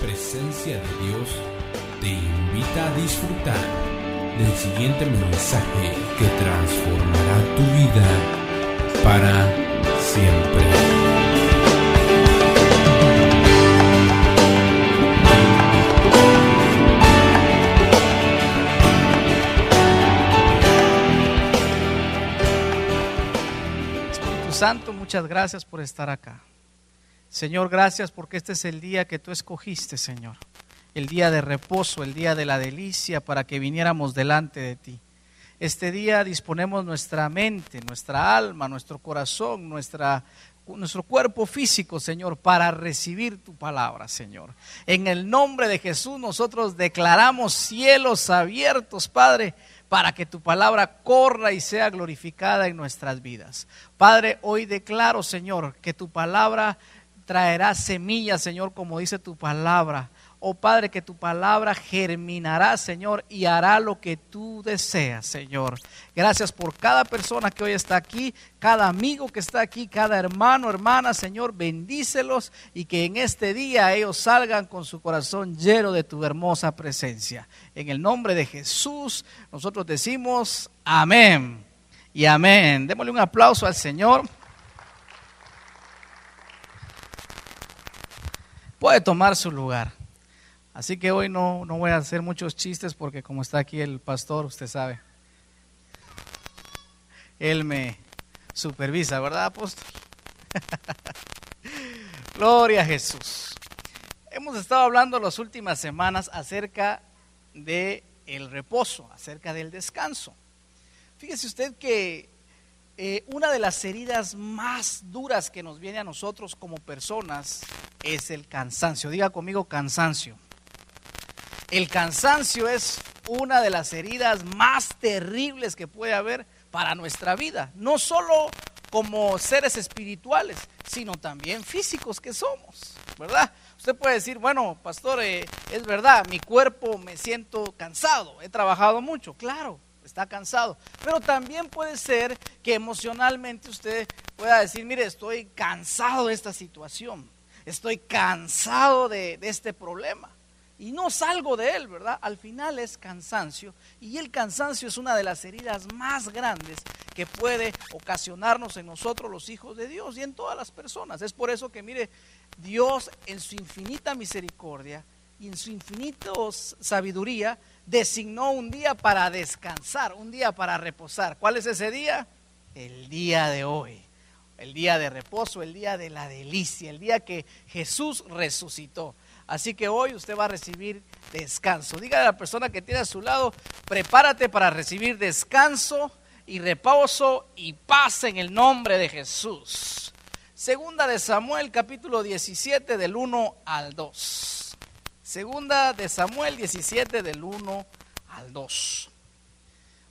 Presencia de Dios, te invita a disfrutar del siguiente mensaje que transformará tu vida para siempre. Santo, muchas gracias por estar acá. Señor, gracias porque este es el día que tú escogiste, Señor. El día de reposo, el día de la delicia para que viniéramos delante de ti. Este día disponemos nuestra mente, nuestra alma, nuestro corazón, nuestra, nuestro cuerpo físico, Señor, para recibir tu palabra, Señor. En el nombre de Jesús nosotros declaramos cielos abiertos, Padre, para que tu palabra corra y sea glorificada en nuestras vidas. Padre, hoy declaro, Señor, que tu palabra traerá semillas, Señor, como dice tu palabra. Oh Padre, que tu palabra germinará, Señor, y hará lo que tú deseas, Señor. Gracias por cada persona que hoy está aquí, cada amigo que está aquí, cada hermano, hermana, Señor, bendícelos y que en este día ellos salgan con su corazón lleno de tu hermosa presencia. En el nombre de Jesús, nosotros decimos amén y amén. Démosle un aplauso al Señor. Puede tomar su lugar. Así que hoy no, no voy a hacer muchos chistes porque como está aquí el pastor, usted sabe, él me supervisa, ¿verdad, apóstol? Gloria a Jesús. Hemos estado hablando las últimas semanas acerca de el reposo, acerca del descanso. Fíjese usted que eh, una de las heridas más duras que nos viene a nosotros como personas es el cansancio. Diga conmigo cansancio. El cansancio es una de las heridas más terribles que puede haber para nuestra vida, no solo como seres espirituales, sino también físicos que somos, ¿verdad? Usted puede decir, bueno, pastor, eh, es verdad, mi cuerpo me siento cansado, he trabajado mucho, claro, está cansado, pero también puede ser que emocionalmente usted pueda decir, mire, estoy cansado de esta situación, estoy cansado de, este problema y no salgo de él, ¿verdad? Al final es cansancio y el cansancio es una de las heridas más grandes que puede ocasionarnos en nosotros los hijos de Dios y en todas las personas. Es por eso que mire, Dios en su infinita misericordia y en su infinita sabiduría designó un día para descansar, un día para reposar. ¿Cuál es ese día? El día de hoy. El día de reposo, el día de la delicia, el día que Jesús resucitó. Así que hoy usted va a recibir descanso. Dígale a la persona que tiene a su lado, prepárate para recibir descanso y reposo y paz en el nombre de Jesús. Segunda de Samuel capítulo 17 del 1 al 2. Segunda de Samuel 17 del 1 al 2.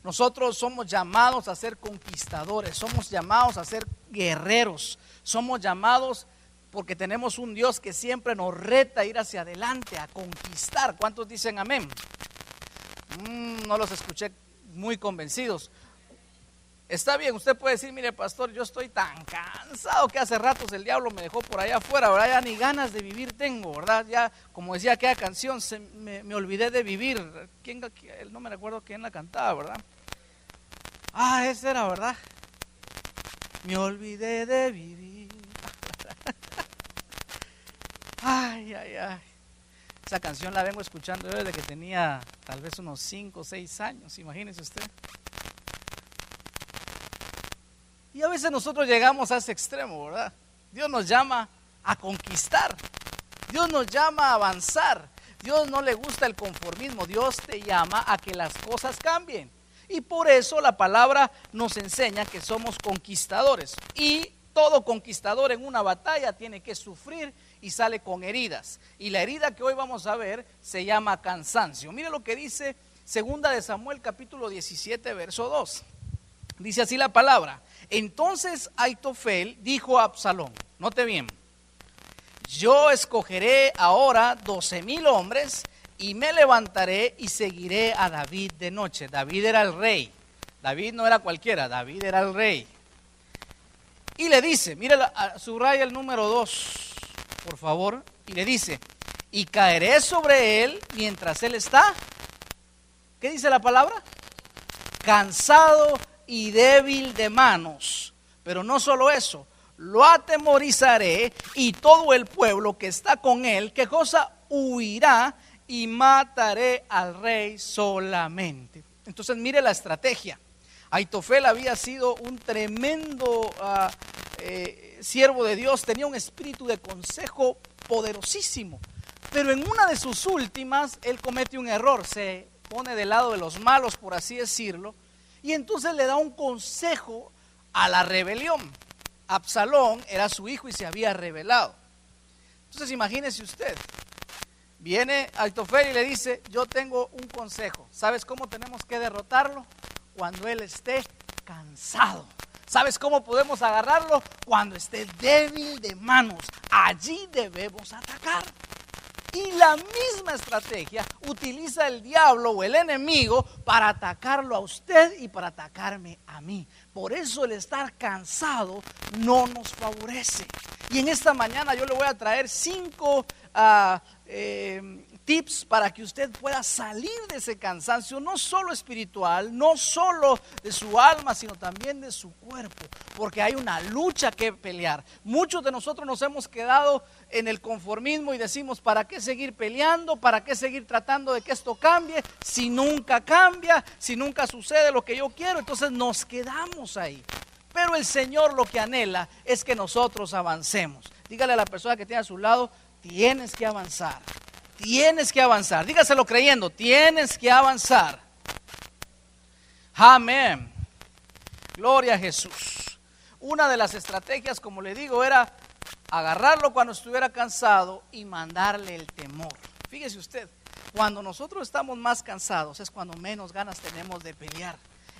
Nosotros somos llamados a ser conquistadores, somos llamados a ser guerreros, somos llamados porque tenemos un Dios que siempre nos reta a ir hacia adelante, a conquistar. ¿Cuántos dicen amén? Mm, no los escuché muy convencidos. Está bien, usted puede decir, mire pastor, yo estoy tan cansado que hace ratos el diablo me dejó por allá afuera, ¿verdad? Ya ni ganas de vivir tengo, ¿verdad? Ya, como decía aquella canción, me, me, olvidé de vivir. ¿Quién, no me recuerdo quién la cantaba, ¿verdad? Ah, esa era, ¿verdad? Me olvidé de vivir. Ay, ay, ay. Esa canción la vengo escuchando desde que tenía tal vez unos 5 o 6 años, imagínese usted. Y a veces nosotros llegamos a ese extremo, ¿verdad? Dios nos llama a conquistar. Dios nos llama a avanzar. Dios no le gusta el conformismo. Dios te llama a que las cosas cambien. Y por eso la palabra nos enseña que somos conquistadores. Y todo conquistador en una batalla tiene que sufrir y sale con heridas. Y la herida que hoy vamos a ver se llama cansancio. Mire lo que dice segunda de Samuel capítulo 17 verso 2. Dice así la palabra. Entonces Aitofel dijo a Absalón, note bien, yo escogeré ahora doce mil hombres y me levantaré y seguiré a David de noche. David era el rey. David no era cualquiera, David era el rey. Y le dice, mire, subraya el número 2 por favor, y le dice, y caeré sobre él mientras él está. ¿Qué dice la palabra? Cansado y débil de manos. Pero no solo eso, lo atemorizaré y todo el pueblo que está con él, ¿qué cosa? Huirá y mataré al rey solamente. Entonces mire la estrategia. Aitofel había sido un tremendo uh, eh, siervo de Dios, tenía un espíritu de consejo poderosísimo. Pero en una de sus últimas, él comete un error, se pone del lado de los malos, por así decirlo, y entonces le da un consejo a la rebelión. Absalón era su hijo y se había rebelado. Entonces imagínese usted, viene Aitofel y le dice, yo tengo un consejo, ¿sabes cómo tenemos que derrotarlo? Cuando él esté cansado. ¿Sabes cómo podemos agarrarlo? Cuando esté débil de manos. Allí debemos atacar. Y la misma estrategia utiliza el diablo o el enemigo para atacarlo a usted y para atacarme a mí. Por eso el estar cansado no nos favorece. Y en esta mañana yo le voy a traer cinco uh, eh, tips para que usted pueda salir de ese cansancio, no solo espiritual, no solo de su alma, sino también de su cuerpo, porque hay una lucha que pelear. Muchos de nosotros nos hemos quedado en el conformismo y decimos, ¿para qué seguir peleando? ¿Para qué seguir tratando de que esto cambie? Si nunca cambia, si nunca sucede lo que yo quiero, entonces nos quedamos ahí. Pero el Señor lo que anhela es que nosotros avancemos. Dígale a la persona que tiene a su lado, tienes que avanzar. Tienes que avanzar. Dígaselo creyendo, tienes que avanzar. Amén. Gloria a Jesús. Una de las estrategias, como le digo, era agarrarlo cuando estuviera cansado y mandarle el temor. Fíjese usted, cuando nosotros estamos más cansados es cuando menos ganas tenemos de pelear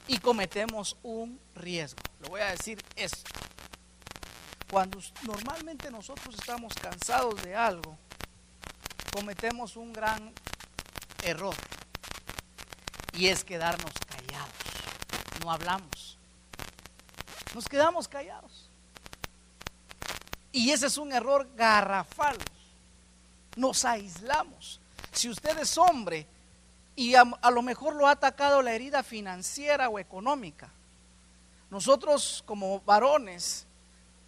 y cometemos un riesgo. Le voy a decir esto. Cuando normalmente nosotros estamos cansados de algo, cometemos un gran error y es quedarnos callados. No hablamos. Nos quedamos callados. Y ese es un error garrafal. Nos aislamos. Si usted es hombre y a, lo mejor lo ha atacado la herida financiera o económica, nosotros como varones,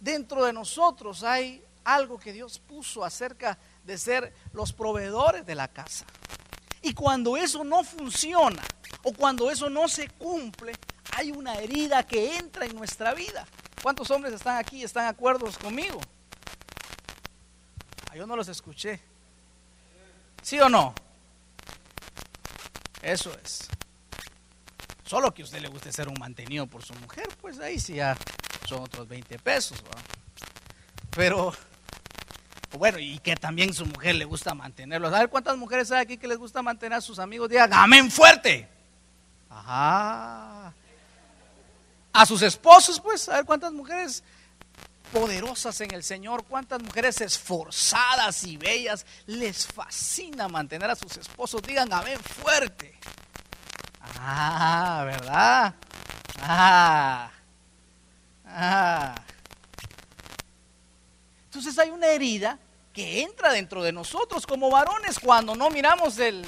dentro de nosotros hay algo que Dios puso acerca de ser los proveedores de la casa. Y cuando eso no funciona o cuando eso no se cumple, hay una herida que entra en nuestra vida. ¿Cuántos hombres están aquí y están de acuerdo conmigo? Ah, yo no los escuché. ¿Sí o no? Eso es. Solo que a usted le guste ser un mantenido por su mujer, pues ahí sí ya son otros 20 pesos. Pero bueno, y que también su mujer le gusta mantenerlos. A ver cuántas mujeres hay aquí que les gusta mantener a sus amigos. Digan, amén fuerte. Ajá. A sus esposos, pues, a ver cuántas mujeres poderosas en el Señor, cuántas mujeres esforzadas y bellas les fascina mantener a sus esposos. Digan, amén fuerte. Ah, ¿verdad? Ah. Ah. Entonces hay una herida que entra dentro de nosotros como varones cuando no miramos el,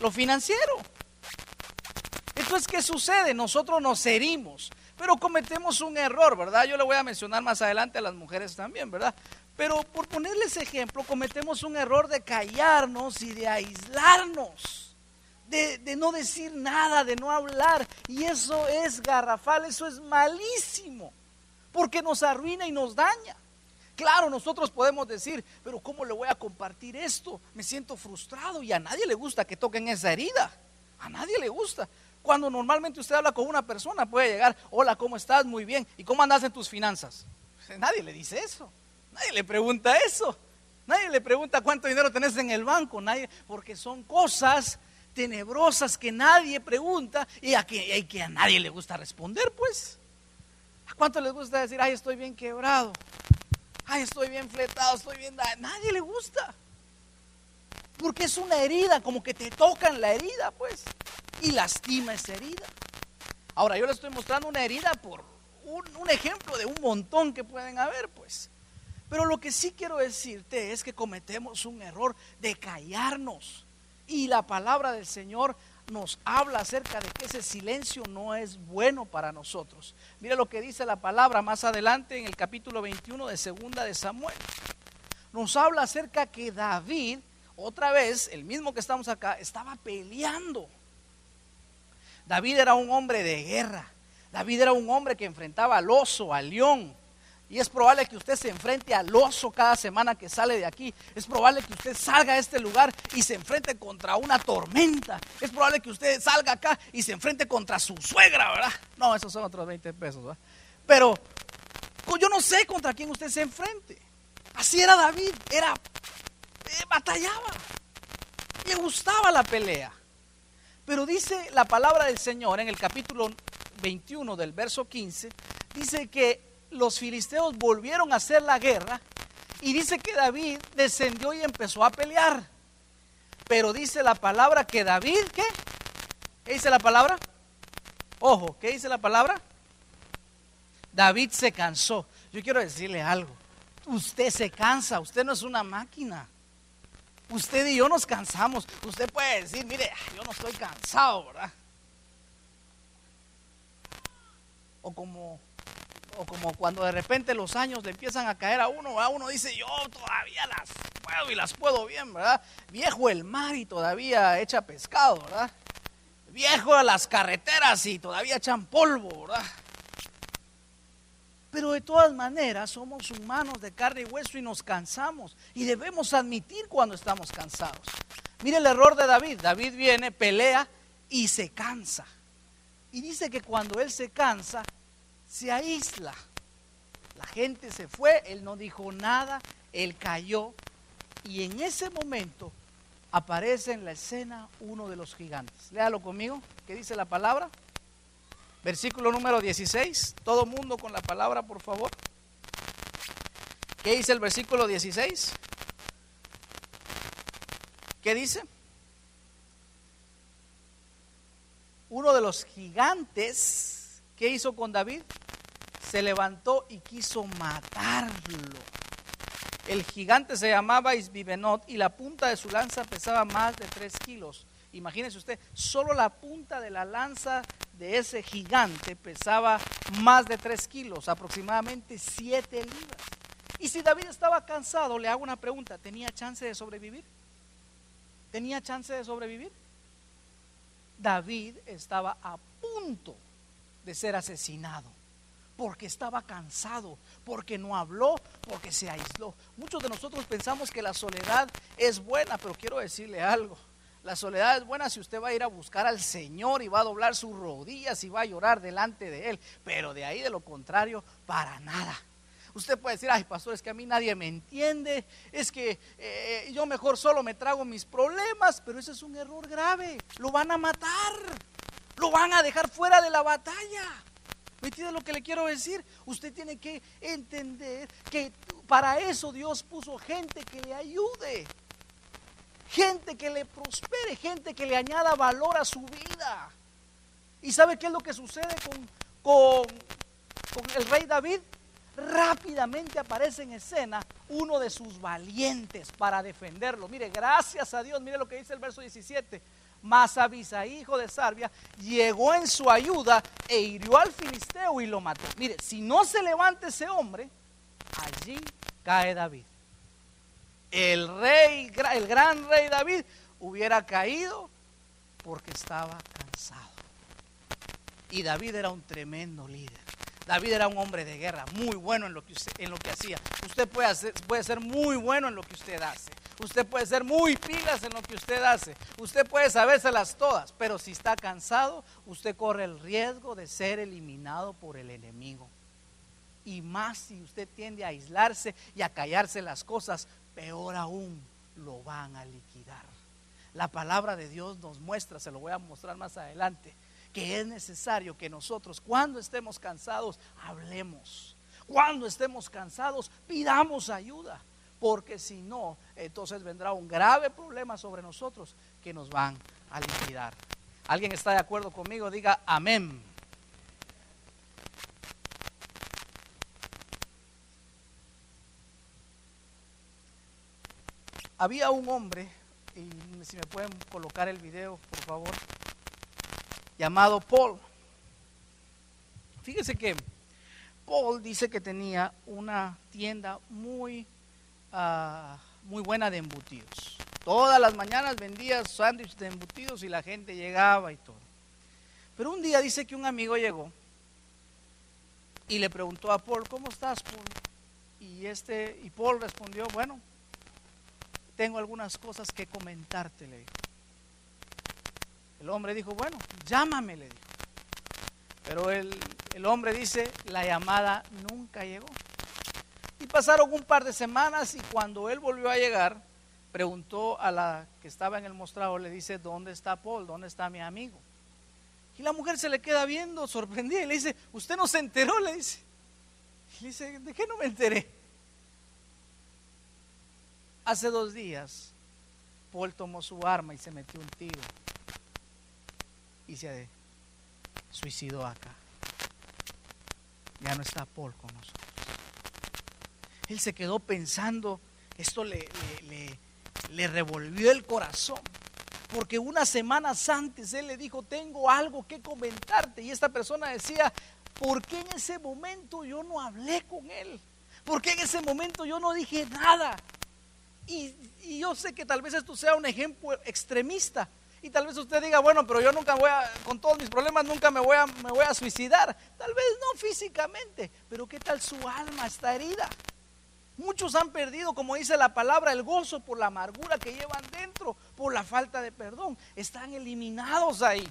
lo financiero. Entonces, ¿qué sucede? Nosotros nos herimos, pero cometemos un error, ¿verdad? Yo le voy a mencionar más adelante a las mujeres también, ¿verdad? Pero por ponerles ejemplo, cometemos un error de callarnos y de aislarnos, de, de no decir nada, de no hablar. Y eso es garrafal, eso es malísimo, porque nos arruina y nos daña. Claro, nosotros podemos decir, pero ¿cómo le voy a compartir esto? Me siento frustrado y a nadie le gusta que toquen esa herida. A nadie le gusta. Cuando normalmente usted habla con una persona puede llegar, hola, ¿cómo estás? Muy bien. ¿Y cómo andas en tus finanzas? Nadie le dice eso. Nadie le pregunta eso. Nadie le pregunta cuánto dinero tenés en el banco. Nadie, porque son cosas tenebrosas que nadie pregunta y a que, que a nadie le gusta responder, pues. ¿A cuánto les gusta decir, ay, estoy bien quebrado? Ay, estoy bien fletado, estoy bien... Nadie le gusta. Porque es una herida, como que te tocan la herida, pues. Y lastima esa herida. Ahora, yo le estoy mostrando una herida por un, un ejemplo de un montón que pueden haber, pues. Pero lo que sí quiero decirte es que cometemos un error de callarnos. Y la palabra del Señor nos habla acerca de que ese silencio no es bueno para nosotros. Mira lo que dice la palabra más adelante en el capítulo 21 de Segunda de Samuel. Nos habla acerca que David, otra vez, el mismo que estamos acá, estaba peleando. David era un hombre de guerra. David era un hombre que enfrentaba al oso, al león, y es probable que usted se enfrente al oso cada semana que sale de aquí. Es probable que usted salga a este lugar y se enfrente contra una tormenta. Es probable que usted salga acá y se enfrente contra su suegra, ¿verdad? No, esos son otros 20 pesos, ¿verdad? Pero yo no sé contra quién usted se enfrente. Así era David, era eh, batallaba. Le gustaba la pelea. Pero dice la palabra del Señor en el capítulo 21 del verso 15, dice que los filisteos volvieron a hacer la guerra y dice que David descendió y empezó a pelear. Pero dice la palabra que David, ¿qué? ¿Qué dice la palabra? Ojo, ¿qué dice la palabra? David se cansó. Yo quiero decirle algo. Usted se cansa, usted no es una máquina. Usted y yo nos cansamos. Usted puede decir, mire, yo no estoy cansado, ¿verdad? O como o como cuando de repente los años le empiezan a caer a uno, a uno dice, yo todavía las puedo y las puedo bien, ¿verdad? Viejo el mar y todavía echa pescado, ¿verdad? Viejo las carreteras y todavía echan polvo, ¿verdad? Pero de todas maneras somos humanos de carne y hueso y nos cansamos y debemos admitir cuando estamos cansados. Mire el error de David. David viene, pelea y se cansa. Y dice que cuando él se cansa, se aísla. La gente se fue, él no dijo nada, él cayó y en ese momento aparece en la escena uno de los gigantes. Léalo conmigo, ¿qué dice la palabra? Versículo número 16, todo mundo con la palabra, por favor. ¿Qué dice el versículo 16? ¿Qué dice? Uno de los gigantes ¿Qué hizo con David? Se levantó y quiso matarlo. El gigante se llamaba Isbibenot y la punta de su lanza pesaba más de tres kilos. Imagínese usted, solo la punta de la lanza de ese gigante pesaba más de tres kilos, aproximadamente siete libras. Y si David estaba cansado, le hago una pregunta, ¿tenía chance de sobrevivir? ¿Tenía chance de sobrevivir? David estaba a punto de ser asesinado, porque estaba cansado, porque no habló, porque se aisló. Muchos de nosotros pensamos que la soledad es buena, pero quiero decirle algo. La soledad es buena si usted va a ir a buscar al Señor y va a doblar sus rodillas y va a llorar delante de Él, pero de ahí de lo contrario, para nada. Usted puede decir, ay pastor, es que a mí nadie me entiende, es que eh, yo mejor solo me trago mis problemas, pero ese es un error grave, lo van a matar lo van a dejar fuera de la batalla. ¿Me entiende lo que le quiero decir? Usted tiene que entender que para eso Dios puso gente que le ayude, gente que le prospere, gente que le añada valor a su vida. ¿Y sabe qué es lo que sucede con, con, con el rey David? Rápidamente aparece en escena uno de sus valientes para defenderlo. Mire, gracias a Dios, mire lo que dice el verso 17 mas Abisaí, hijo de Sarbia, llegó en su ayuda e hirió al filisteo y lo mató. Mire, si no se levanta ese hombre, allí cae David. El rey, el gran rey David, hubiera caído porque estaba cansado. Y David era un tremendo líder. David era un hombre de guerra, muy bueno en lo que, en lo que hacía. Usted puede, puede ser muy bueno en lo que usted hace. Usted puede ser muy pilas en lo que usted hace. Usted puede sabérselas todas, pero si está cansado, usted corre el riesgo de ser eliminado por el enemigo. Y más si usted tiende a aislarse y a callarse las cosas, peor aún, lo van a liquidar. La palabra de Dios nos muestra, se lo voy a mostrar más adelante, que es necesario que nosotros cuando estemos cansados hablemos. Cuando estemos cansados pidamos ayuda porque si no, entonces vendrá un grave problema sobre nosotros que nos van a liquidar. ¿Alguien está de acuerdo conmigo? Diga amén. había un hombre, y si me pueden colocar el video, por favor, llamado Paul. Fíjese que Paul dice que tenía una tienda muy, ah, muy buena de embutidos. Todas las mañanas vendía sándwiches de embutidos y la gente llegaba y todo. Pero un día dice que un amigo llegó y le preguntó a Paul, ¿cómo estás, Paul? Y, este, y Paul respondió, bueno, tengo algunas cosas que comentarte, le dijo. El hombre dijo, bueno, llámame, le dijo. Pero el, el hombre dice, la llamada nunca llegó. Y pasaron un par de semanas y cuando él volvió a llegar, preguntó a la que estaba en el mostrador, le dice, ¿dónde está Paul? ¿Dónde está mi amigo? Y la mujer se le queda viendo, sorprendida, y le dice, ¿usted no se enteró? Le dice. Y le dice, ¿de qué no me enteré? Hace dos días, Paul tomó su arma y se metió un tiro. Y se suicidó acá. Ya no está Paul con nosotros. Él se quedó pensando, esto le, revolvió el corazón. Porque unas semanas antes él le dijo, tengo algo que comentarte. Y esta persona decía, ¿por qué en ese momento yo no hablé con él? ¿Por qué en ese momento yo no dije nada? Y, yo sé que tal vez esto sea un ejemplo extremista. Y tal vez usted diga, bueno, pero yo nunca voy a, con todos mis problemas, nunca me voy a, me voy a suicidar. Tal vez no físicamente, pero ¿qué tal su alma está herida? Muchos han perdido, como dice la palabra, el gozo por la amargura que llevan dentro, por la falta de perdón. Están eliminados ahí.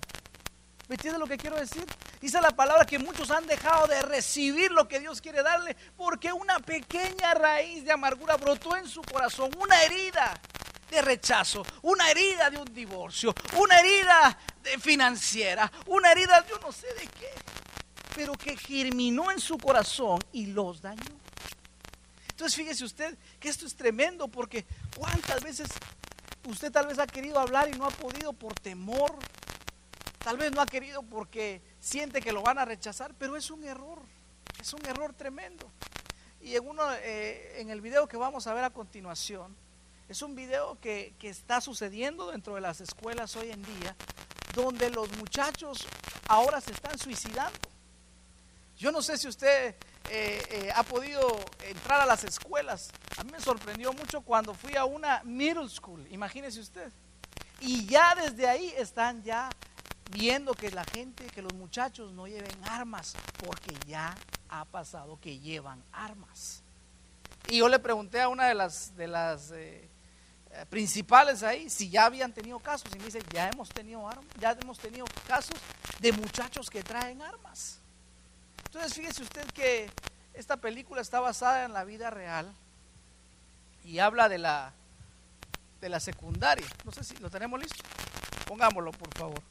¿Me entiende lo que quiero decir? Dice la palabra que muchos han dejado de recibir lo que Dios quiere darle porque una pequeña raíz de amargura brotó en su corazón, una herida de rechazo, una herida de un divorcio, una herida financiera, una herida yo no sé de qué, pero que germinó en su corazón y los dañó. Entonces fíjese usted que esto es tremendo porque cuántas veces usted tal vez ha querido hablar y no ha podido por temor, tal vez no ha querido porque siente que lo van a rechazar, pero es un error, es un error tremendo. Y en, uno, eh, en el video que vamos a ver a continuación, es un video que, que está sucediendo dentro de las escuelas hoy en día, donde los muchachos ahora se están suicidando. Yo no sé si usted eh, eh, ha podido entrar a las escuelas. A mí me sorprendió mucho cuando fui a una middle school, imagínese usted. Y ya desde ahí están ya viendo que la gente, que los muchachos no lleven armas, porque ya ha pasado que llevan armas. Y yo le pregunté a una de las, eh, principales ahí si ya habían tenido casos. Y me dice, ya hemos tenido armas, ya hemos tenido casos de muchachos que traen armas. Entonces fíjese usted que esta película está basada en la vida real y habla de la de la secundaria. No sé si lo tenemos listo. Pongámoslo, por favor.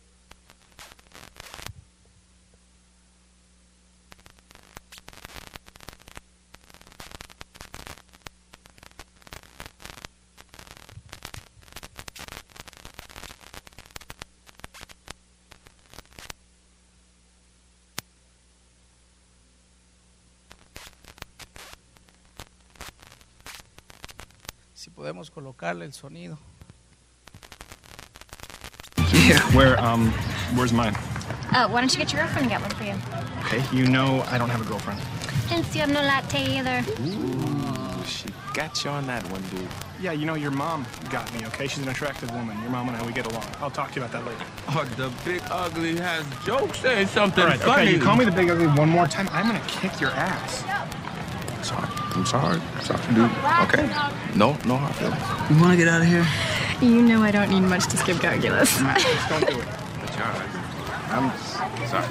Podemos colocarle el sonido. Yeah, where, um, where's mine? Uh, why don't you get your girlfriend and get one for you? Okay, you know I don't have a girlfriend. Hence, you have no latte either. Ooh, she got you on that one, dude. Yeah, you know, your mom got me, okay? She's an attractive woman. Your mom and I, we get along. I'll talk to you about that later. Oh, the big ugly has jokes. Say something All right, funny. okay, you call me the big ugly one more time, I'm gonna kick your ass. Sorry. I'm sorry. Sorry, dude. Okay. No, no hard feelings. You want to get out of here? You know I don't need much to skip calculus. Just don't do it. I'm sorry.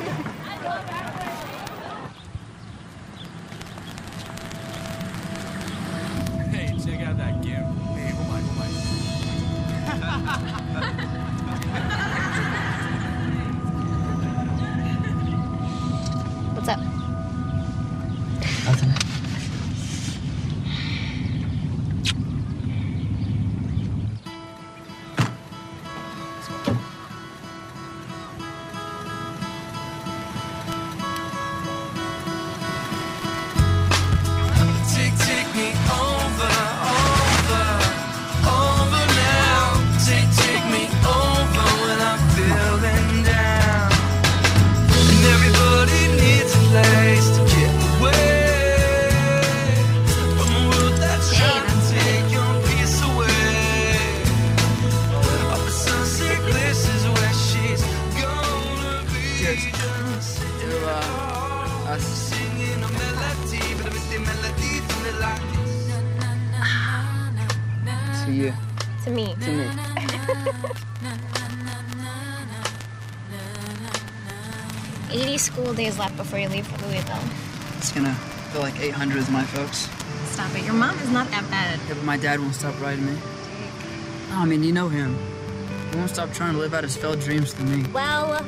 Feel like 800 with my folks. Stop it. Your mom is not that bad. Yeah, but my dad won't stop riding me. No, I mean, you know him. He won't stop trying to live out his failed dreams through me. Well,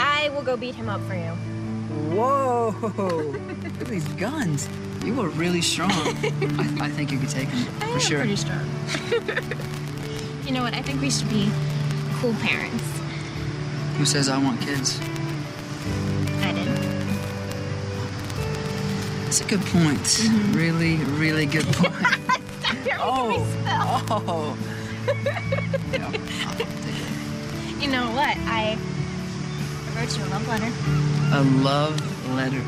I will go beat him up for you. Whoa! Look at these guns. You are really strong. I, I think you could take him, I for am sure. pretty strong. you know what? I think we should be cool parents. Who says I want kids? That's a good point. Mm-hmm. Really, really good point. oh, oh. Yeah, I'll take it. You know what? I wrote you a love letter. A love letter.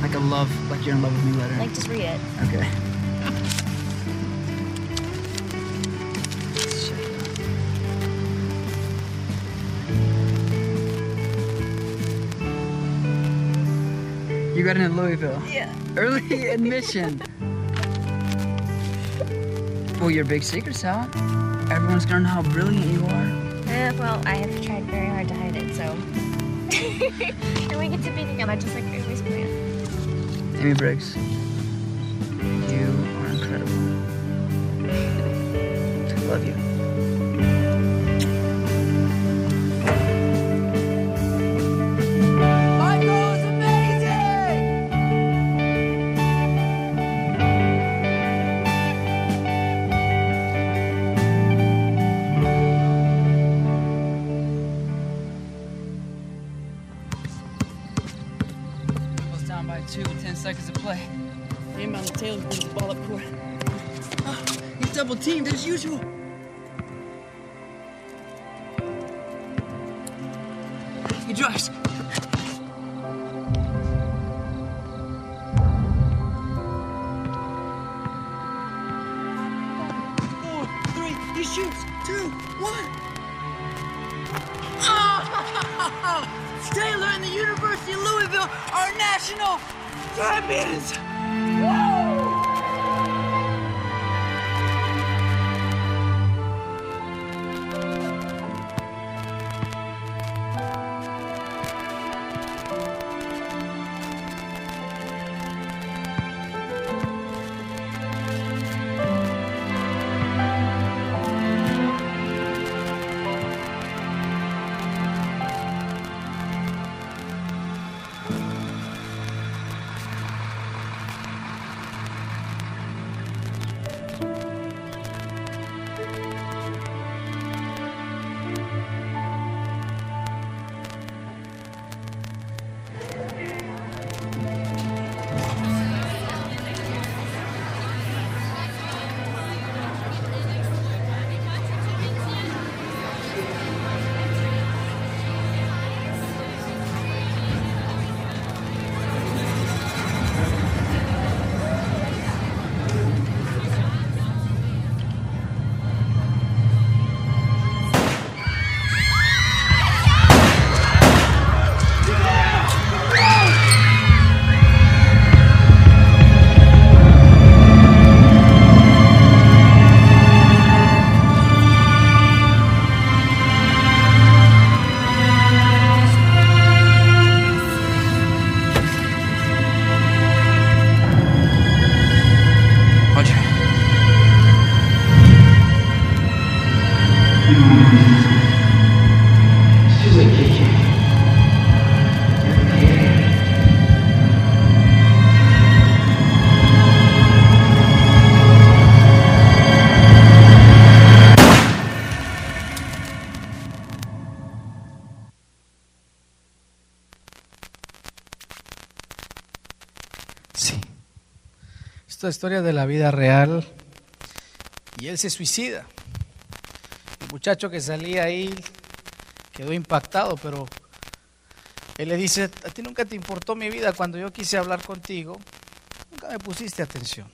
Like a love, like you're in love with me letter. Like, just read it. okay. You got in at Louisville. Yeah. Early admission. well, your big secret's out. Everyone's gonna know how brilliant you are. Eh, well, I have tried very hard to hide it, so. and we get to be together just like we always planned. Amy Briggs, Esta historia de la vida real. Y él se suicida. El muchacho que salía ahí quedó impactado, pero él le dice, a ti nunca te importó mi vida cuando yo quise hablar contigo. Nunca me pusiste atención.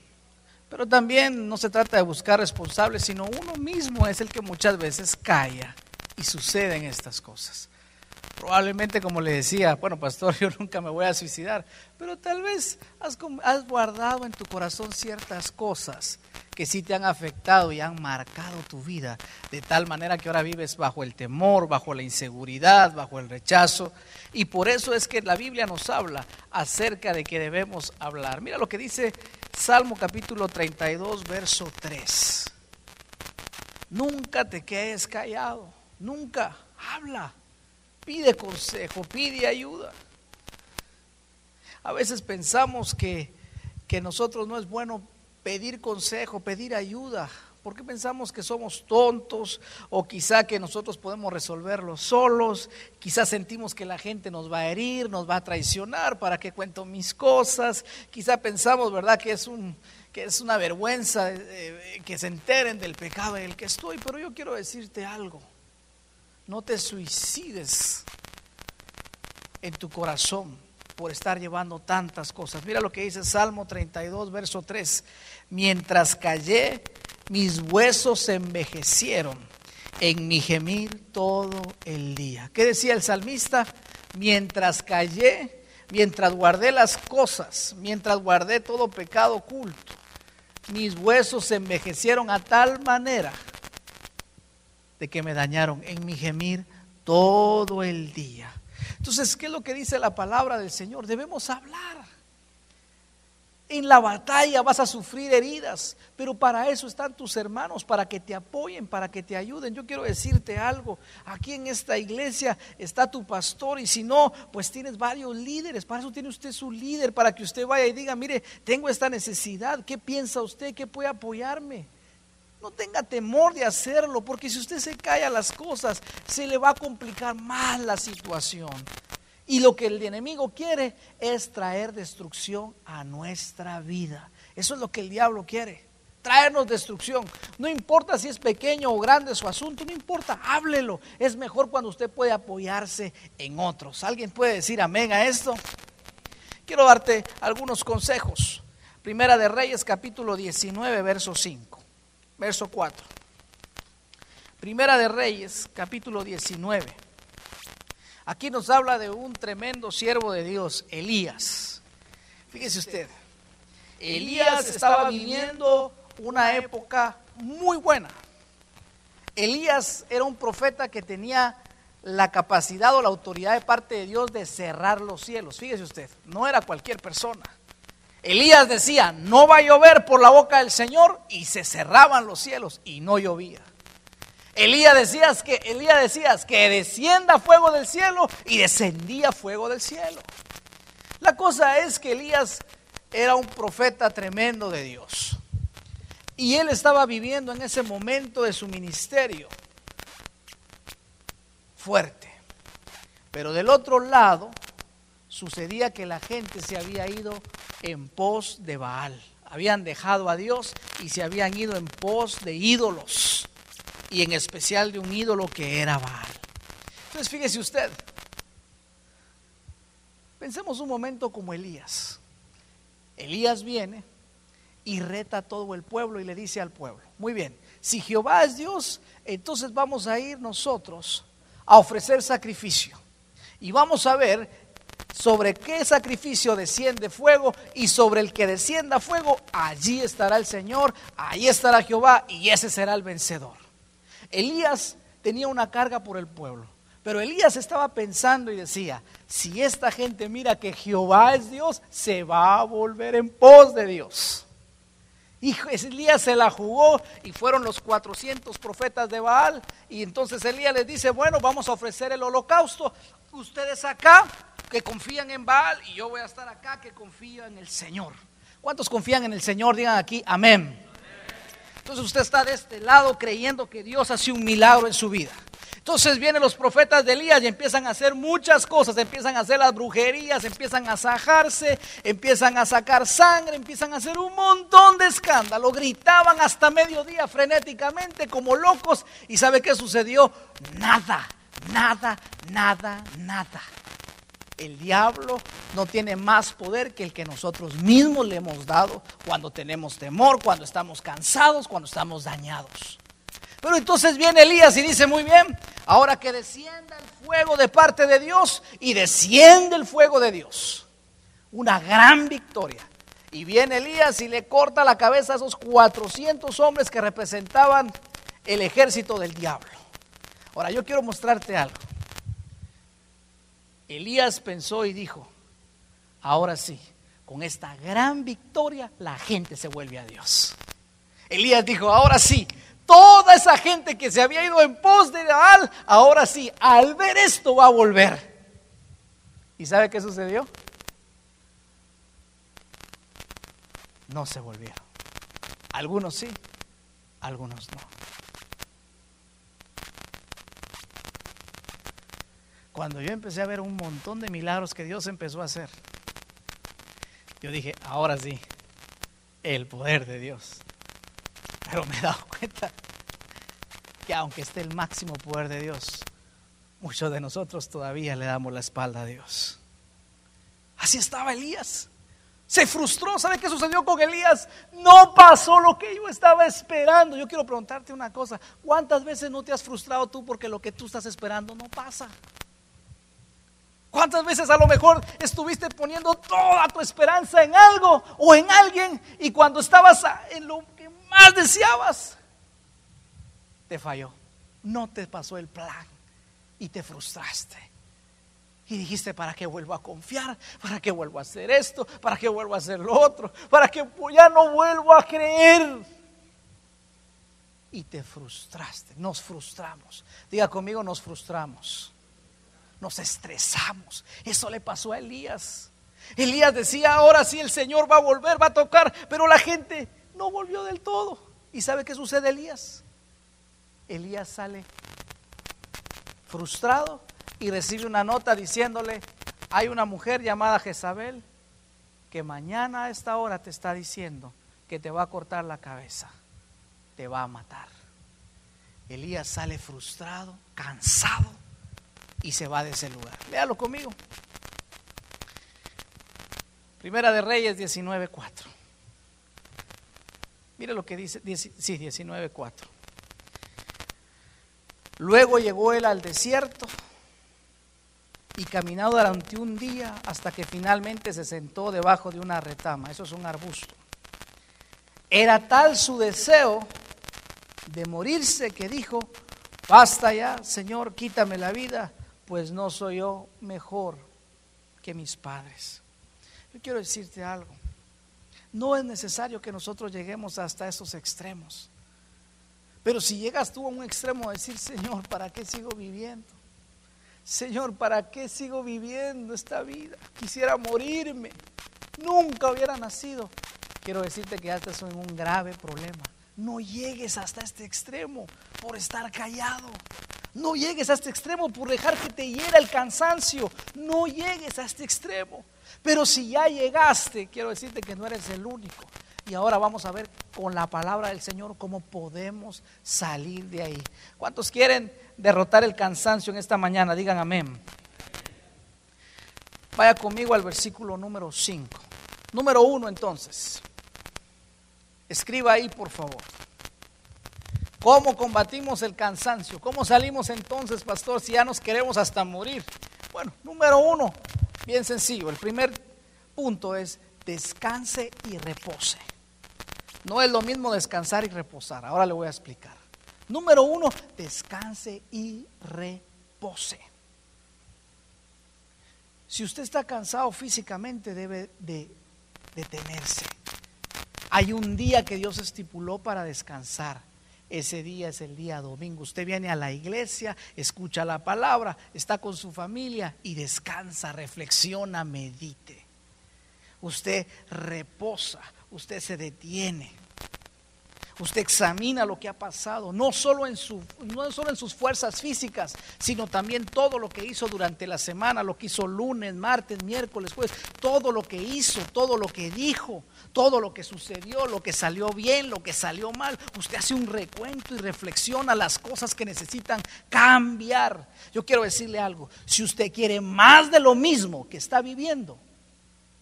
Pero también no se trata de buscar responsables, sino uno mismo es el que muchas veces calla y suceden estas cosas. Probablemente, como le decía, bueno, pastor, yo nunca me voy a suicidar, pero tal vez has, guardado en tu corazón ciertas cosas que sí te han afectado y han marcado tu vida, de tal manera que ahora vives bajo el temor, bajo la inseguridad, bajo el rechazo. Y por eso es que la Biblia nos habla acerca de que debemos hablar. Mira lo que dice Salmo capítulo 32, verso 3. Nunca te quedes callado, nunca habla, pide consejo, pide ayuda. A veces pensamos que, que nosotros no es bueno pedir consejo, pedir ayuda. ¿Por qué pensamos que somos tontos o quizá que nosotros podemos resolverlo solos? Quizá sentimos que la gente nos va a herir, nos va a traicionar, ¿para qué cuento mis cosas? Quizá pensamos, ¿verdad?, que es, un, que es una vergüenza eh, que se enteren del pecado en el que estoy. Pero yo quiero decirte algo, no te suicides en tu corazón por estar llevando tantas cosas. Mira lo que dice Salmo 32, verso 3. Mientras callé, mis huesos se envejecieron en mi gemir todo el día. ¿Qué decía el salmista? Mientras callé, mientras guardé las cosas, mientras guardé todo pecado oculto, mis huesos se envejecieron a tal manera de que me dañaron en mi gemir todo el día. Entonces, ¿qué es lo que dice la palabra del Señor? Debemos hablar. En la batalla vas a sufrir heridas, pero para eso están tus hermanos, para que te apoyen, para que te ayuden. Yo quiero decirte algo, aquí en esta iglesia está tu pastor y si no, pues tienes varios líderes, para eso tiene usted su líder, para que usted vaya y diga, mire, tengo esta necesidad, ¿qué piensa usted? ¿Qué puede apoyarme? No tenga temor de hacerlo, porque si usted se calla las cosas, se le va a complicar más la situación. Y lo que el enemigo quiere es traer destrucción a nuestra vida. Eso es lo que el diablo quiere. Traernos destrucción. No importa si es pequeño o grande su asunto, no importa, háblelo. Es mejor cuando usted puede apoyarse en otros. ¿Alguien puede decir amén a esto? Quiero darte algunos consejos. Primera de Reyes capítulo 19, verso 5 verso 4. Primera de Reyes, capítulo 19. Aquí nos habla de un tremendo siervo de Dios, Elías. Fíjese usted, Elías estaba viviendo una época muy buena. Elías era un profeta que tenía la capacidad o la autoridad de parte de Dios de cerrar los cielos. Fíjese usted, no era cualquier persona. Elías decía, no va a llover por la boca del Señor y se cerraban los cielos y no llovía. Elías decía que, Elías decía que descienda fuego del cielo y descendía fuego del cielo. La cosa es que Elías era un profeta tremendo de Dios. Y él estaba viviendo en ese momento de su ministerio fuerte. Pero del otro lado sucedía que la gente se había ido en pos de Baal. Habían dejado a Dios y se habían ido en pos de ídolos. Y en especial de un ídolo que era Baal. Entonces fíjese usted. Pensemos un momento como Elías. Elías viene y reta a todo el pueblo y le dice al pueblo, muy bien, si Jehová es Dios, entonces vamos a ir nosotros a ofrecer sacrificio. Y vamos a ver sobre qué sacrificio desciende fuego y sobre el que descienda fuego, allí estará el Señor, ahí estará Jehová y ese será el vencedor. Elías tenía una carga por el pueblo, pero Elías estaba pensando y decía, si esta gente mira que Jehová es Dios, se va a volver en pos de Dios. Y Elías se la jugó y fueron los 400 profetas de Baal. Y entonces Elías les dice, bueno, vamos a ofrecer el holocausto. Ustedes acá que confían en Baal y yo voy a estar acá que confío en el Señor. ¿Cuántos confían en el Señor? Digan aquí, amén. Entonces usted está de este lado creyendo que Dios hace un milagro en su vida. Entonces vienen los profetas de Elías y empiezan a hacer muchas cosas, empiezan a hacer las brujerías, empiezan a sajarse, empiezan a sacar sangre, empiezan a hacer un montón de escándalo, gritaban hasta mediodía frenéticamente como locos y ¿sabe qué sucedió? Nada, nada, nada, nada. El diablo no tiene más poder que el que nosotros mismos le hemos dado cuando tenemos temor, cuando estamos cansados, cuando estamos dañados. Pero entonces viene Elías y dice, muy bien, ahora que descienda el fuego de parte de Dios y desciende el fuego de Dios. Una gran victoria. Y viene Elías y le corta la cabeza a esos 400 hombres que representaban el ejército del diablo. Ahora yo quiero mostrarte algo. Elías pensó y dijo, ahora sí, con esta gran victoria la gente se vuelve a Dios. Elías dijo, ahora sí, toda esa gente que se había ido en pos de Baal, ahora sí, al ver esto va a volver. ¿Y sabe qué sucedió? No se volvieron. Algunos sí, algunos no. Cuando yo empecé a ver un montón de milagros que Dios empezó a hacer, yo dije, ahora sí, el poder de Dios. Pero me he dado cuenta que aunque esté el máximo poder de Dios, muchos de nosotros todavía le damos la espalda a Dios. Así estaba Elías. Se frustró. ¿Sabe qué sucedió con Elías? No pasó lo que yo estaba esperando. Yo quiero preguntarte una cosa. ¿Cuántas veces no te has frustrado tú porque lo que tú estás esperando no pasa? ¿Cuántas veces a lo mejor estuviste poniendo toda tu esperanza en algo o en alguien y cuando estabas en lo que más deseabas, te falló? No te pasó el plan y te frustraste. Y dijiste, ¿para qué vuelvo a confiar? ¿Para qué vuelvo a hacer esto? ¿Para qué vuelvo a hacer lo otro? ¿Para qué ya no vuelvo a creer? Y te frustraste, nos frustramos. Diga conmigo, nos frustramos. Nos estresamos. Eso le pasó a Elías. Elías decía, ahora sí el Señor va a volver, va a tocar, pero la gente no volvió del todo. ¿Y sabe qué sucede Elías? Elías sale frustrado y recibe una nota diciéndole, hay una mujer llamada Jezabel que mañana a esta hora te está diciendo que te va a cortar la cabeza, te va a matar. Elías sale frustrado, cansado y se va de ese lugar. Léalo conmigo. Primera de Reyes 19.4. Mire lo que dice, sí, 19.4. Luego llegó él al desierto y caminó durante un día hasta que finalmente se sentó debajo de una retama. Eso es un arbusto. Era tal su deseo de morirse que dijo, basta ya, Señor, quítame la vida, pues no soy yo mejor que mis padres. Yo quiero decirte algo. No es necesario que nosotros lleguemos hasta esos extremos. Pero si llegas tú a un extremo de decir, Señor, ¿para qué sigo viviendo? Señor, ¿para qué sigo viviendo esta vida? Quisiera morirme. Nunca hubiera nacido. Quiero decirte que ya estás en un grave problema. No llegues hasta este extremo por estar callado. No llegues a este extremo por dejar que te hiera el cansancio. No llegues a este extremo. Pero si ya llegaste, quiero decirte que no eres el único. Y ahora vamos a ver con la palabra del Señor cómo podemos salir de ahí. ¿Cuántos quieren derrotar el cansancio en esta mañana? Digan amén. Vaya conmigo al versículo número 5. Número 1 entonces. Escriba ahí, por favor. ¿Cómo combatimos el cansancio? ¿Cómo salimos entonces, pastor, si ya nos queremos hasta morir? Bueno, número uno, bien sencillo. El primer punto es descanse y repose. No es lo mismo descansar y reposar. Ahora le voy a explicar. Número uno, descanse y repose. Si usted está cansado físicamente, debe de detenerse. Hay un día que Dios estipuló para descansar. Ese día es el día domingo. Usted viene a la iglesia, escucha la palabra, está con su familia y descansa, reflexiona, medite. Usted reposa, usted se detiene. Usted examina lo que ha pasado, no solo, en su, no solo en sus fuerzas físicas, sino también todo lo que hizo durante la semana, lo que hizo lunes, martes, miércoles, jueves, todo lo que hizo, todo lo que dijo, todo lo que sucedió, lo que salió bien, lo que salió mal. Usted hace un recuento y reflexiona las cosas que necesitan cambiar. Yo quiero decirle algo, si usted quiere más de lo mismo que está viviendo,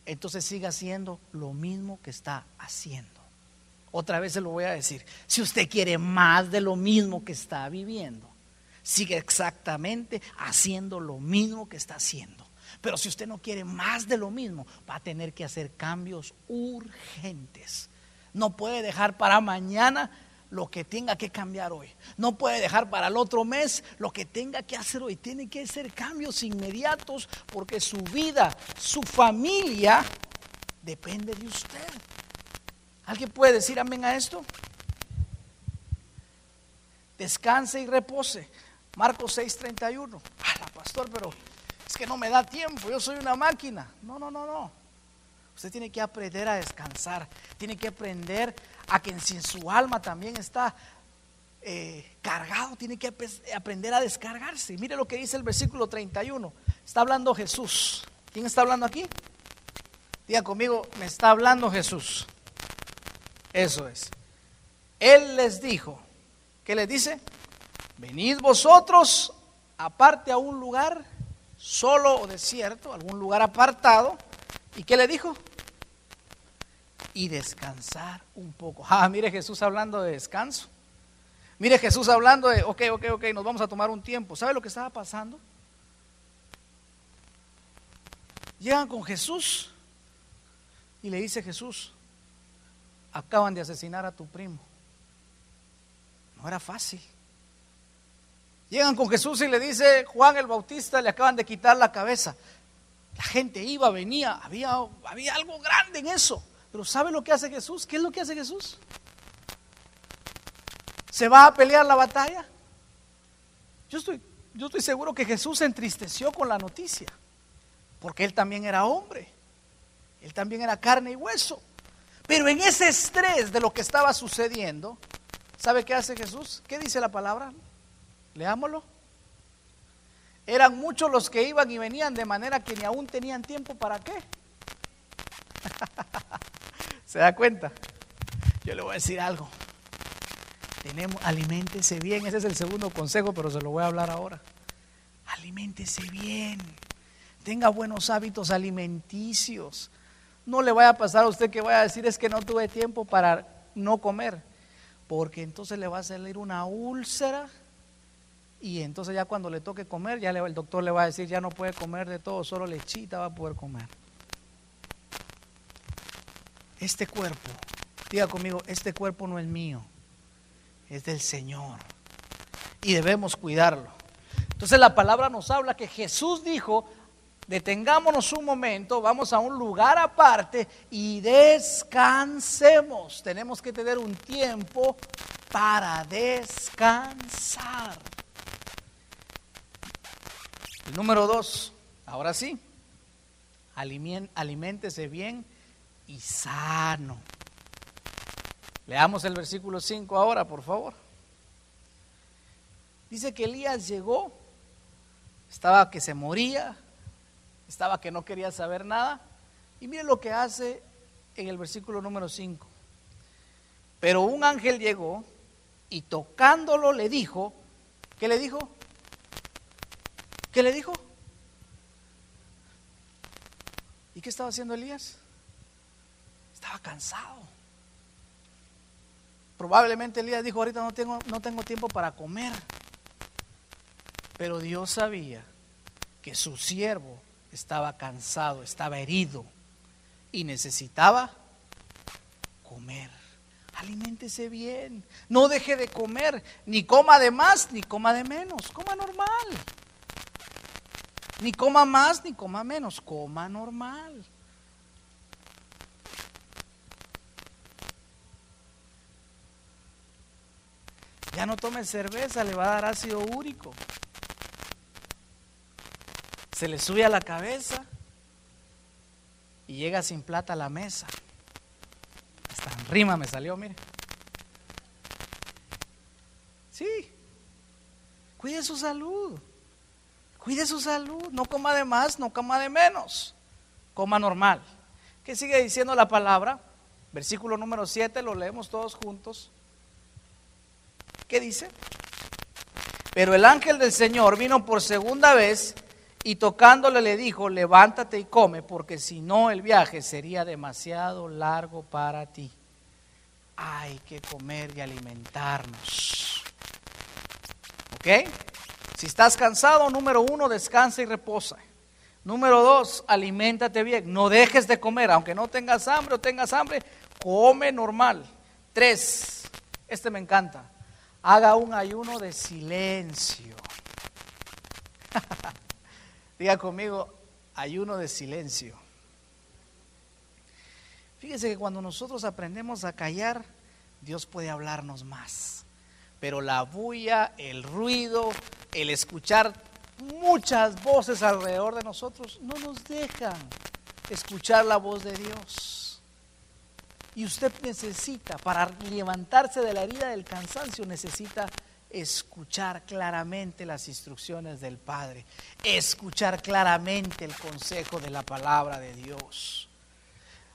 entonces siga haciendo lo mismo que está haciendo. Otra vez se lo voy a decir. Si usted quiere más de lo mismo que está viviendo, sigue exactamente haciendo lo mismo que está haciendo. Pero si usted no quiere más de lo mismo, va a tener que hacer cambios urgentes. No puede dejar para mañana lo que tenga que cambiar hoy. No puede dejar para el otro mes lo que tenga que hacer hoy. Tiene que hacer cambios inmediatos porque su vida, su familia depende de usted. ¿Alguien puede decir amén a esto? Descanse y repose. Marcos 6:31. Ah, pastor, pero es que no me da tiempo, yo soy una máquina. No, no, no, no. Usted tiene que aprender a descansar, tiene que aprender a que si en su alma también está eh, cargado, tiene que aprender a descargarse. Mire lo que dice el versículo 31. Está hablando Jesús. ¿Quién está hablando aquí? Diga conmigo, me está hablando Jesús. Eso es. Él les dijo, ¿qué les dice? Venid vosotros aparte a un lugar solo o desierto, algún lugar apartado. ¿Y qué le dijo? Y descansar un poco. Ah, mire Jesús hablando de descanso. Mire Jesús hablando de, ok, ok, ok, nos vamos a tomar un tiempo. ¿Sabe lo que estaba pasando? Llegan con Jesús y le dice Jesús, acaban de asesinar a tu primo. No era fácil. Llegan con Jesús y le dice, Juan el Bautista le acaban de quitar la cabeza. La gente iba, venía, había, había algo grande en eso. Pero ¿sabe lo que hace Jesús? ¿Qué es lo que hace Jesús? ¿Se va a pelear la batalla? Yo estoy, yo estoy seguro que Jesús se entristeció con la noticia, porque él también era hombre, él también era carne y hueso. Pero en ese estrés de lo que estaba sucediendo, ¿sabe qué hace Jesús? ¿Qué dice la palabra? Leámoslo. Eran muchos los que iban y venían de manera que ni aún tenían tiempo para qué. ¿Se da cuenta? Yo le voy a decir algo. Tenemos, aliméntese bien, ese es el segundo consejo, pero se lo voy a hablar ahora. Aliméntese bien. Tenga buenos hábitos alimenticios. No le vaya a pasar a usted que vaya a decir es que no tuve tiempo para no comer, porque entonces le va a salir una úlcera y entonces ya cuando le toque comer, ya el doctor le va a decir, ya no puede comer de todo, solo lechita va a poder comer. Este cuerpo, diga conmigo, este cuerpo no es mío, es del Señor. Y debemos cuidarlo. Entonces la palabra nos habla que Jesús dijo, detengámonos un momento, vamos a un lugar aparte y descansemos. Tenemos que tener un tiempo para descansar. El número dos, ahora sí, aliméntese bien y sano. Leamos el versículo 5 ahora, por favor. Dice que Elías llegó, estaba que se moría, estaba que no quería saber nada. Y mire lo que hace en el versículo número 5. Pero un ángel llegó y tocándolo le dijo, ¿qué le dijo? ¿Qué le dijo? ¿Y qué estaba haciendo Elías? Estaba cansado. Probablemente Elías dijo, ahorita no tengo, no tengo tiempo para comer. Pero Dios sabía que su siervo estaba cansado, estaba herido y necesitaba comer. Aliméntese bien. No deje de comer. Ni coma de más, ni coma de menos. Coma normal. Ni coma más ni coma menos, coma normal. Ya no tome cerveza, le va a dar ácido úrico. Se le sube a la cabeza y llega sin plata a la mesa. Hasta en rima me salió, mire. Sí. Cuide su salud. Cuide su salud, no coma de más, no coma de menos, coma normal. ¿Qué sigue diciendo la palabra? Versículo número 7, lo leemos todos juntos. ¿Qué dice? Pero el ángel del Señor vino por segunda vez y tocándole le dijo, levántate y come, porque si no el viaje sería demasiado largo para ti. Hay que comer y alimentarnos. ¿Ok? Si estás cansado, número uno, descansa y reposa. Número dos, aliméntate bien. No dejes de comer, aunque no tengas hambre o tengas hambre, come normal. Tres, este me encanta. Haga un ayuno de silencio. Diga conmigo, ayuno de silencio. Fíjese que cuando nosotros aprendemos a callar, Dios puede hablarnos más. Pero la bulla, el ruido, el escuchar muchas voces alrededor de nosotros no nos dejan escuchar la voz de Dios. Y usted necesita, para levantarse de la herida del cansancio, necesita escuchar claramente las instrucciones del Padre, escuchar claramente el consejo de la palabra de Dios.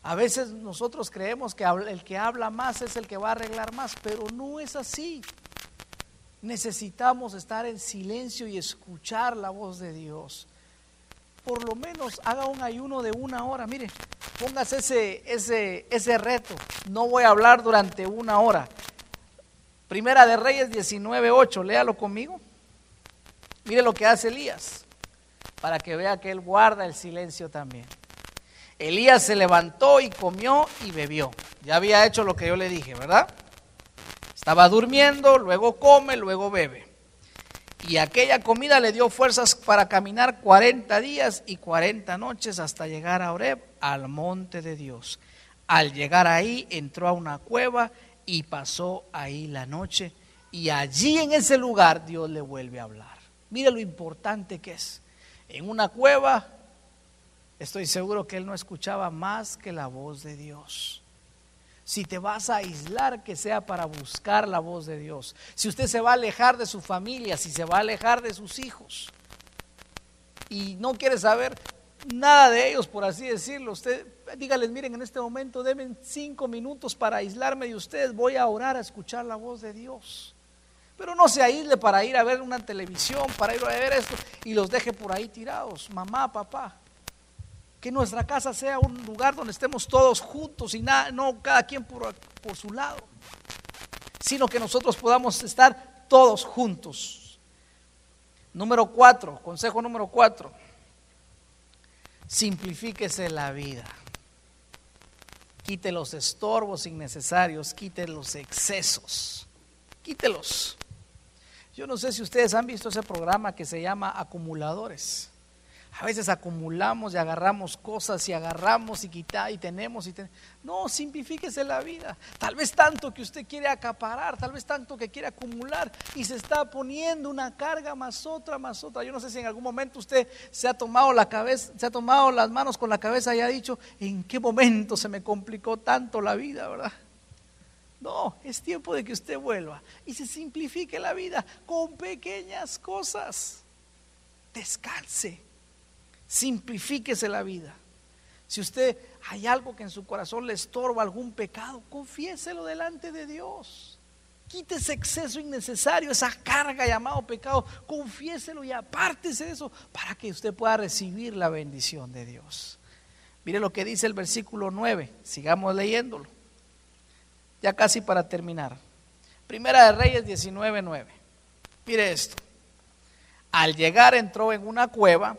A veces nosotros creemos que el que habla más es el que va a arreglar más, pero no es así. Necesitamos estar en silencio y escuchar la voz de Dios. Por lo menos haga un ayuno de una hora. Mire, póngase ese, ese, ese reto. No voy a hablar durante una hora. Primera de Reyes 19.8, léalo conmigo. Mire lo que hace Elías, para que vea que él guarda el silencio también. Elías se levantó y comió y bebió. Ya había hecho lo que yo le dije, ¿verdad? Estaba durmiendo, luego come, luego bebe. Y aquella comida le dio fuerzas para caminar 40 días y 40 noches hasta llegar a Oreb, al monte de Dios. Al llegar ahí entró a una cueva y pasó ahí la noche. Y allí en ese lugar Dios le vuelve a hablar. Mire lo importante que es. En una cueva estoy seguro que él no escuchaba más que la voz de Dios. Si te vas a aislar, que sea para buscar la voz de Dios. Si usted se va a alejar de su familia, si se va a alejar de sus hijos y no quiere saber nada de ellos, por así decirlo, usted dígales, miren, en este momento deben cinco minutos para aislarme de ustedes, voy a orar a escuchar la voz de Dios. Pero no se aísle para ir a ver una televisión, para ir a ver esto y los deje por ahí tirados, mamá, papá. Que nuestra casa sea un lugar donde estemos todos juntos y nada, no cada quien por, por su lado, sino que nosotros podamos estar todos juntos. Número cuatro, consejo número cuatro, simplifíquese la vida. Quite los estorbos innecesarios, quite los excesos, quítelos. Yo no sé si ustedes han visto ese programa que se llama Acumuladores. A veces acumulamos y agarramos cosas y agarramos y quitamos y tenemos y tenemos. No, simplifíquese la vida. Tal vez tanto que usted quiere acaparar, tal vez tanto que quiere acumular y se está poniendo una carga más otra, más otra. Yo no sé si en algún momento usted se ha tomado la cabeza, se ha tomado las manos con la cabeza y ha dicho, ¿en qué momento se me complicó tanto la vida, verdad? No, es tiempo de que usted vuelva y se simplifique la vida con pequeñas cosas. Descanse simplifíquese la vida. Si usted hay algo que en su corazón le estorba, algún pecado, confiéselo delante de Dios. Quite ese exceso innecesario, esa carga llamado pecado, confiéselo y apártese de eso para que usted pueda recibir la bendición de Dios. Mire lo que dice el versículo 9, sigamos leyéndolo. Ya casi para terminar. Primera de Reyes 19:9. Mire esto. Al llegar entró en una cueva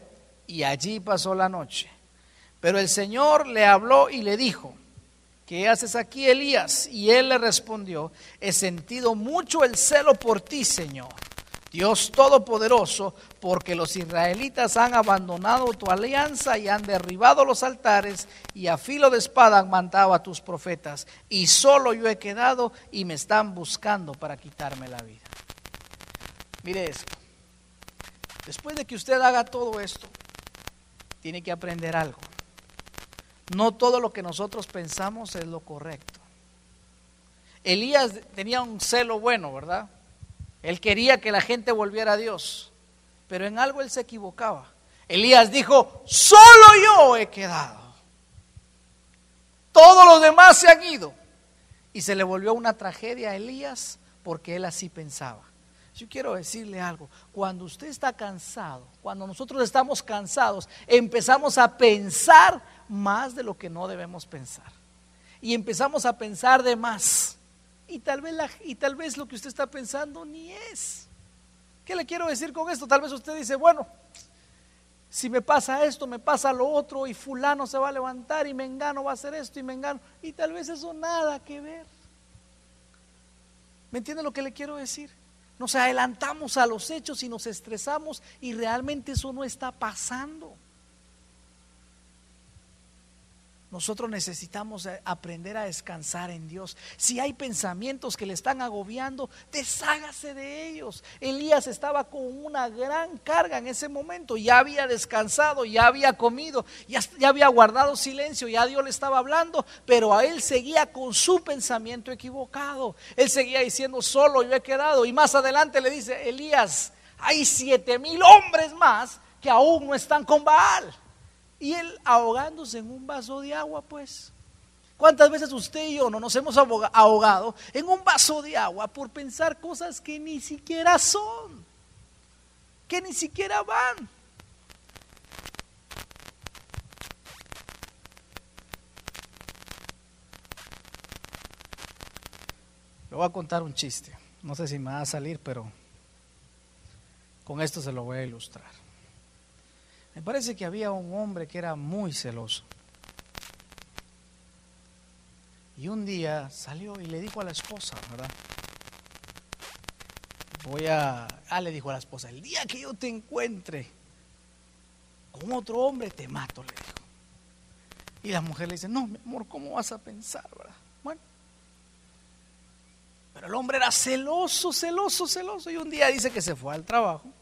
y allí pasó la noche. Pero el Señor le habló y le dijo, ¿qué haces aquí, Elías? Y él le respondió, he sentido mucho el celo por ti, Señor, Dios Todopoderoso, porque los israelitas han abandonado tu alianza y han derribado los altares y a filo de espada han matado a tus profetas. Y solo yo he quedado y me están buscando para quitarme la vida. Mire esto. Después de que usted haga todo esto, tiene que aprender algo. No todo lo que nosotros pensamos es lo correcto. Elías tenía un celo bueno, ¿verdad? Él quería que la gente volviera a Dios, pero en algo él se equivocaba. Elías dijo, solo yo he quedado. Todos los demás se han ido. Y se le volvió una tragedia a Elías porque él así pensaba. Yo quiero decirle algo, cuando usted está cansado, cuando nosotros estamos cansados, empezamos a pensar más de lo que no debemos pensar. Y empezamos a pensar de más. Y tal vez, y tal vez lo que usted está pensando ni es. ¿Qué le quiero decir con esto? Tal vez usted dice, bueno, Si me pasa esto, me pasa lo otro, y fulano se va a levantar, y mengano va a hacer esto, y mengano, y tal vez eso nada que ver. ¿Me entiende lo que le quiero decir? Nos adelantamos a los hechos y nos estresamos y realmente eso no está pasando. Nosotros necesitamos eh, aprender a descansar en Dios. Si hay pensamientos que le están agobiando, deshágase de ellos. Elías estaba con una gran carga en ese momento. Ya había descansado, ya había comido, ya, ya había guardado silencio, ya Dios le estaba hablando, pero a él seguía con su pensamiento equivocado. Él seguía diciendo, solo yo he quedado. Y más adelante le dice, Elías, hay siete mil hombres más que aún no están con Baal. Y él ahogándose en un vaso de agua, pues. ¿Cuántas veces usted y yo no nos hemos ahogado en un vaso de agua por pensar cosas que ni siquiera son? Que ni siquiera van. Le voy a contar un chiste. No sé si me va a salir, pero con esto se lo voy a ilustrar. Parece que había un hombre que era muy celoso. Y un día salió y le dijo a la esposa, ¿verdad? Voy a... Ah, le dijo a la esposa, el día que yo te encuentre con otro hombre, te mato, le dijo. Y la mujer le dice, no, mi amor, ¿cómo vas a pensar, verdad? Bueno. Pero el hombre era celoso, celoso, celoso. Y un día dice que se fue al trabajo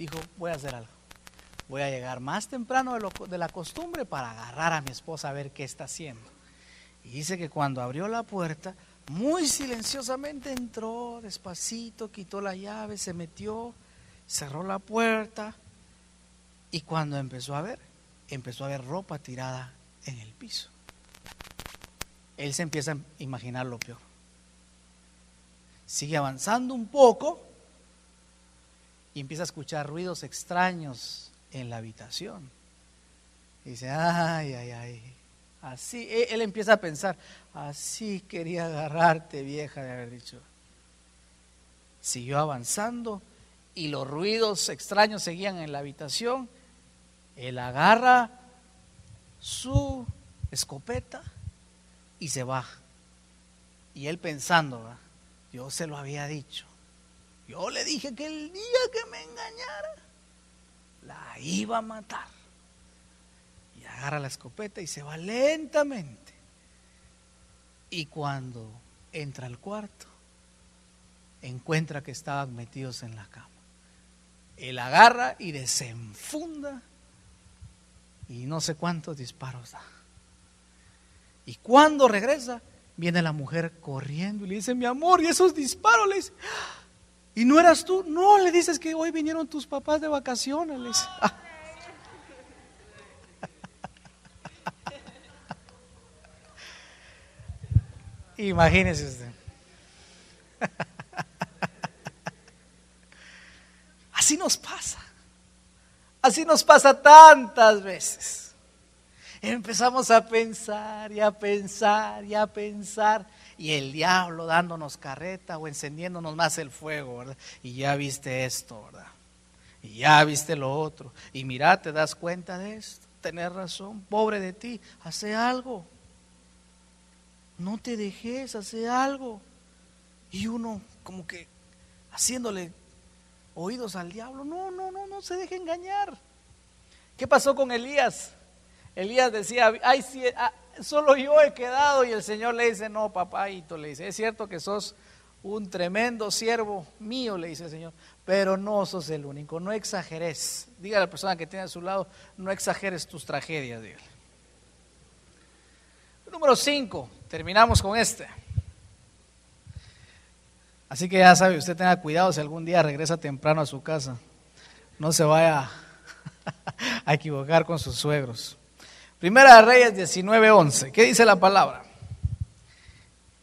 dijo, voy a hacer algo. Voy a llegar más temprano de, lo, de la costumbre para agarrar a mi esposa a ver qué está haciendo. Y dice que cuando abrió la puerta, muy silenciosamente entró, despacito, quitó la llave, se metió, cerró la puerta y cuando empezó a ver, empezó a ver ropa tirada en el piso. Él se empieza a imaginar lo peor. Sigue avanzando un poco y empieza a escuchar ruidos extraños en la habitación. Y dice, ay, ay, ay. Así, e, él empieza a pensar, así quería agarrarte, vieja, de haber dicho. Siguió avanzando y los ruidos extraños seguían en la habitación. Él agarra su escopeta y se baja. Y él pensando, yo se lo había dicho. Yo le dije que el día que me engañara, la iba a matar. Y agarra la escopeta y se va lentamente. Y cuando entra al cuarto, encuentra que estaban metidos en la cama. Él agarra y desenfunda y no sé cuántos disparos da. Y cuando regresa, viene la mujer corriendo y le dice, mi amor, y esos disparos, le dice, ¿Y no eras tú? No, le dices que hoy vinieron tus papás de vacaciones. Imagínese usted. Así nos pasa. Así nos pasa tantas veces. Empezamos a pensar y a pensar y a pensar y el diablo dándonos carreta o encendiéndonos más el fuego, ¿verdad? Y ya viste esto, ¿verdad? Y ya viste lo otro. Y mira, te das cuenta de esto. Tener razón, pobre de ti, hace algo. No te dejes, hace algo. Y uno como que haciéndole oídos al diablo. No, no, no, no se deje engañar. ¿Qué pasó con Elías? Elías decía, ay, si, ah, solo yo he quedado y el Señor le dice, no, papáito, le dice, es cierto que sos un tremendo siervo mío, le dice el Señor, pero no sos el único, no exageres. Diga a la persona que tiene a su lado, no exageres tus tragedias. Número 5, terminamos con este. Así que ya sabe, usted tenga cuidado si algún día regresa temprano a su casa. No se vaya a equivocar con sus suegros. Primera de Reyes 19:11. ¿Qué dice la palabra?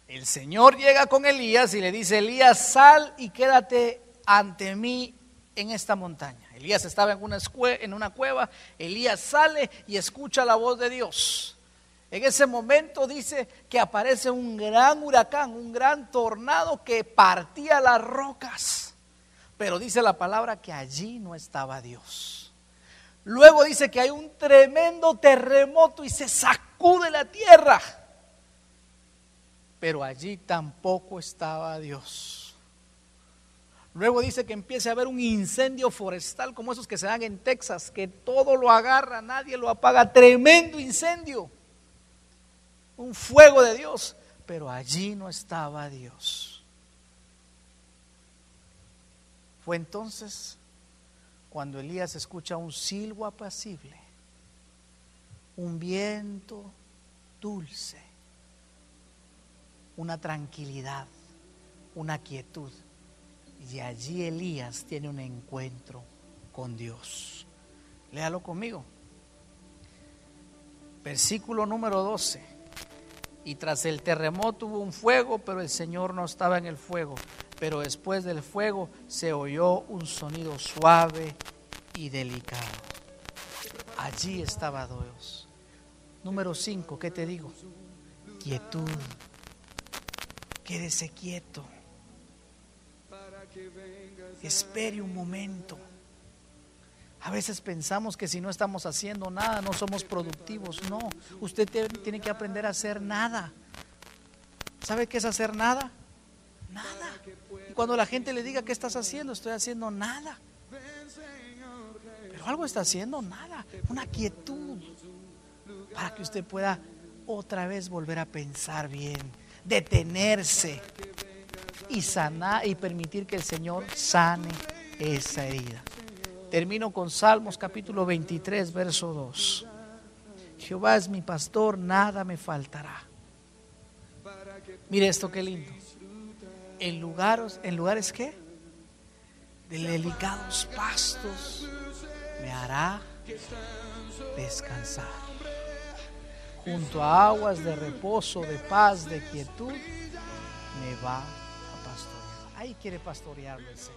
El Señor llega con Elías y le dice, Elías, sal y quédate ante mí en esta montaña. Elías estaba en una, en una cueva, Elías sale y escucha la voz de Dios. En ese momento dice que aparece un gran huracán, un gran tornado que partía las rocas. Pero dice la palabra que allí no estaba Dios. Luego dice que hay un tremendo terremoto y se sacude la tierra. Pero allí tampoco estaba Dios. Luego dice que empieza a haber un incendio forestal como esos que se dan en Texas, que todo lo agarra, nadie lo apaga. Tremendo incendio. Un fuego de Dios. Pero allí no estaba Dios. Fue entonces cuando Elías escucha un silbo apacible, un viento dulce, una tranquilidad, una quietud. Y allí Elías tiene un encuentro con Dios. Léalo conmigo. Versículo número 12. Y tras el terremoto hubo un fuego, pero el Señor no estaba en el fuego. Pero después del fuego se oyó un sonido suave y delicado. Allí estaba Dios. Número 5, ¿qué te digo? Quietud. Quédese quieto. Espere un momento. A veces pensamos que si no estamos haciendo nada, no somos productivos. No, usted te- tiene que aprender a hacer nada. ¿Sabe qué es hacer nada? Nada. Cuando la gente le diga, ¿qué estás haciendo? Estoy haciendo nada. Pero algo está haciendo, nada. Una quietud. Para que usted pueda otra vez volver a pensar bien, detenerse y sanar y permitir que el Señor sane esa herida. Termino con Salmos capítulo 23, verso 2. Jehová es mi pastor, nada me faltará. Mire esto qué lindo. En lugares, en lugares qué? De delicados pastos me hará descansar. Junto a aguas de reposo, de paz, de quietud, me va a pastorear. Ahí quiere pastorearlo el Señor.